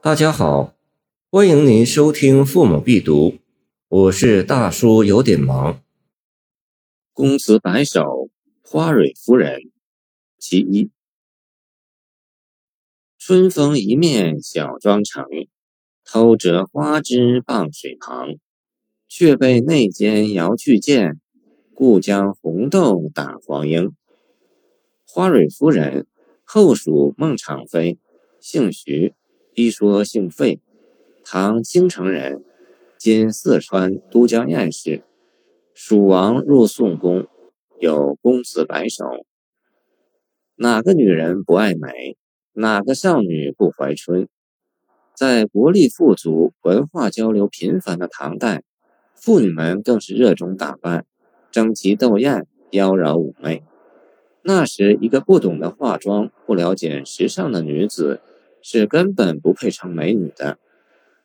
大家好，欢迎您收听《父母必读》，我是大叔，有点忙。公子白首，花蕊夫人，其一。春风一面小妆成，偷折花枝傍水旁。却被内奸摇去剑，故将红豆打黄莺。花蕊夫人，后蜀孟昶妃，姓徐。一说姓费，唐青城人，今四川都江堰市。蜀王入宋宫，有公子白首。哪个女人不爱美？哪个少女不怀春？在国力富足、文化交流频繁的唐代，妇女们更是热衷打扮，争奇斗艳，妖娆妩媚。那时，一个不懂得化妆、不了解时尚的女子。是根本不配称美女的。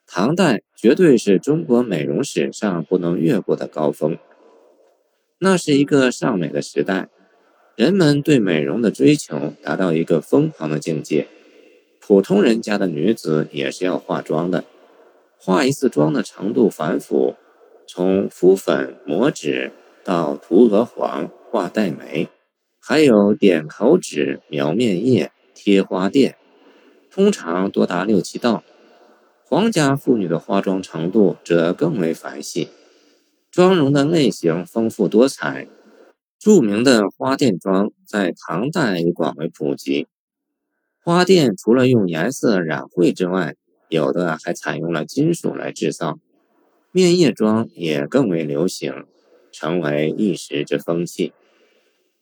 唐代绝对是中国美容史上不能越过的高峰。那是一个尚美的时代，人们对美容的追求达到一个疯狂的境界。普通人家的女子也是要化妆的，化一次妆的程度繁复，从敷粉抹脂到涂鹅黄、画黛眉，还有点口脂、描面液、贴花钿。通常多达六七道，皇家妇女的化妆程度则更为繁细，妆容的类型丰富多彩。著名的花钿妆在唐代已广为普及。花钿除了用颜色染绘之外，有的还采用了金属来制造。面液妆也更为流行，成为一时之风气。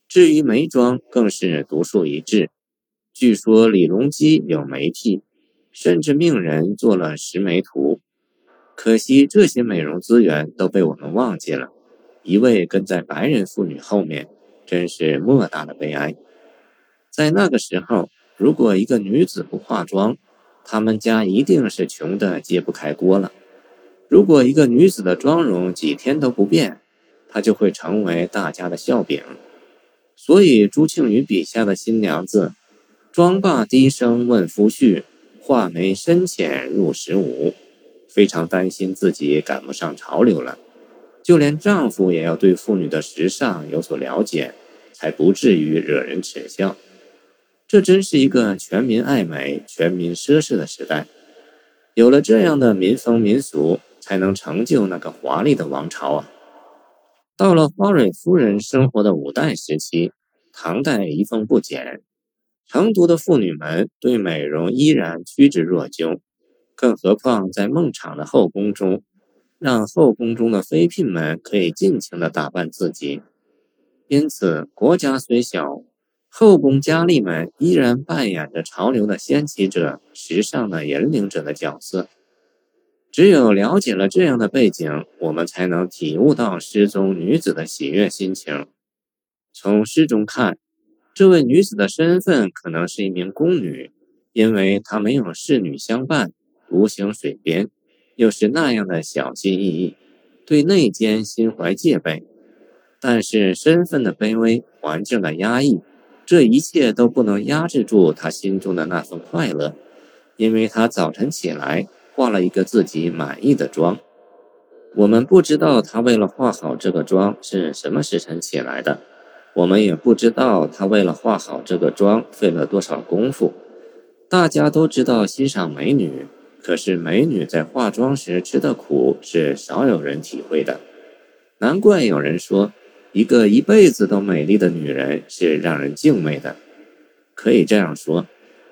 至于眉妆，更是独树一帜。据说李隆基有眉癖，甚至命人做了十眉图。可惜这些美容资源都被我们忘记了，一味跟在白人妇女后面，真是莫大的悲哀。在那个时候，如果一个女子不化妆，他们家一定是穷的揭不开锅了。如果一个女子的妆容几天都不变，她就会成为大家的笑柄。所以朱庆余笔下的新娘子。妆罢低声问夫婿，画眉深浅入时无，非常担心自己赶不上潮流了。就连丈夫也要对妇女的时尚有所了解，才不至于惹人耻笑。这真是一个全民爱美、全民奢侈的时代。有了这样的民风民俗，才能成就那个华丽的王朝啊！到了花蕊夫人生活的五代时期，唐代遗风不减。成都的妇女们对美容依然趋之若鹜，更何况在孟昶的后宫中，让后宫中的妃嫔们可以尽情的打扮自己。因此，国家虽小，后宫佳丽们依然扮演着潮流的掀起者、时尚的引领者的角色。只有了解了这样的背景，我们才能体悟到诗中女子的喜悦心情。从诗中看。这位女子的身份可能是一名宫女，因为她没有侍女相伴，独行水边，又是那样的小心翼翼，对内奸心怀戒备。但是身份的卑微，环境的压抑，这一切都不能压制住她心中的那份快乐，因为她早晨起来化了一个自己满意的妆。我们不知道她为了化好这个妆是什么时辰起来的。我们也不知道她为了化好这个妆费了多少功夫。大家都知道欣赏美女，可是美女在化妆时吃的苦是少有人体会的。难怪有人说，一个一辈子都美丽的女人是让人敬畏的。可以这样说，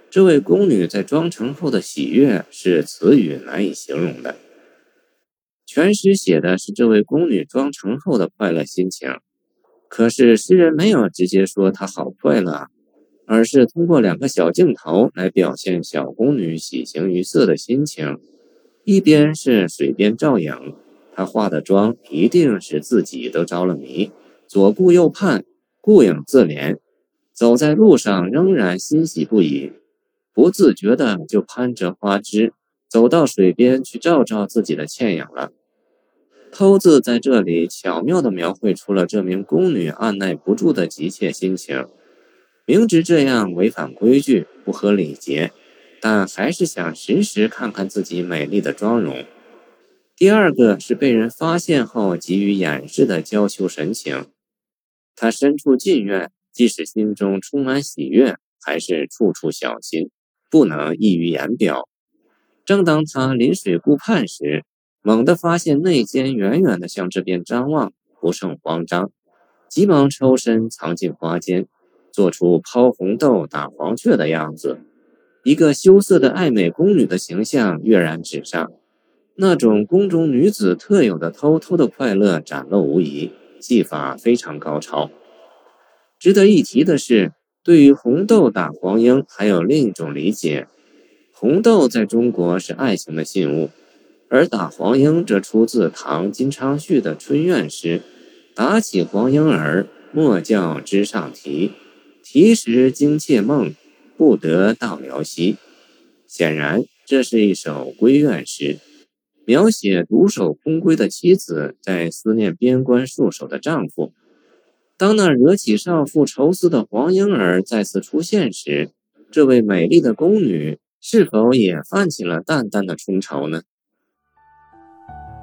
这位宫女在妆成后的喜悦是词语难以形容的。全诗写的是这位宫女妆成后的快乐心情。可是诗人没有直接说她好快乐，而是通过两个小镜头来表现小宫女喜形于色的心情。一边是水边照影，她化的妆一定使自己都着了迷，左顾右盼，顾影自怜，走在路上仍然欣喜不已，不自觉的就攀着花枝，走到水边去照照自己的倩影了。偷字在这里巧妙地描绘出了这名宫女按耐不住的急切心情。明知这样违反规矩、不合礼节，但还是想时时看看自己美丽的妆容。第二个是被人发现后急于掩饰的娇羞神情。她身处禁院，即使心中充满喜悦，还是处处小心，不能溢于言表。正当她临水顾盼时，猛地发现内奸远远地向这边张望，不胜慌张，急忙抽身藏进花间，做出抛红豆打黄雀的样子。一个羞涩的爱美宫女的形象跃然纸上，那种宫中女子特有的偷偷的快乐展露无遗，技法非常高超。值得一提的是，对于红豆打黄莺还有另一种理解：红豆在中国是爱情的信物，而打黄莺则出自唐金昌绪的春怨诗：“打起黄莺儿，莫教枝上啼，啼时惊妾梦。”不得到辽西，显然这是一首闺怨诗，描写独守空闺的妻子在思念边关戍守的丈夫。当那惹起少妇愁思的黄莺儿再次出现时，这位美丽的宫女是否也泛起了淡淡的春愁呢？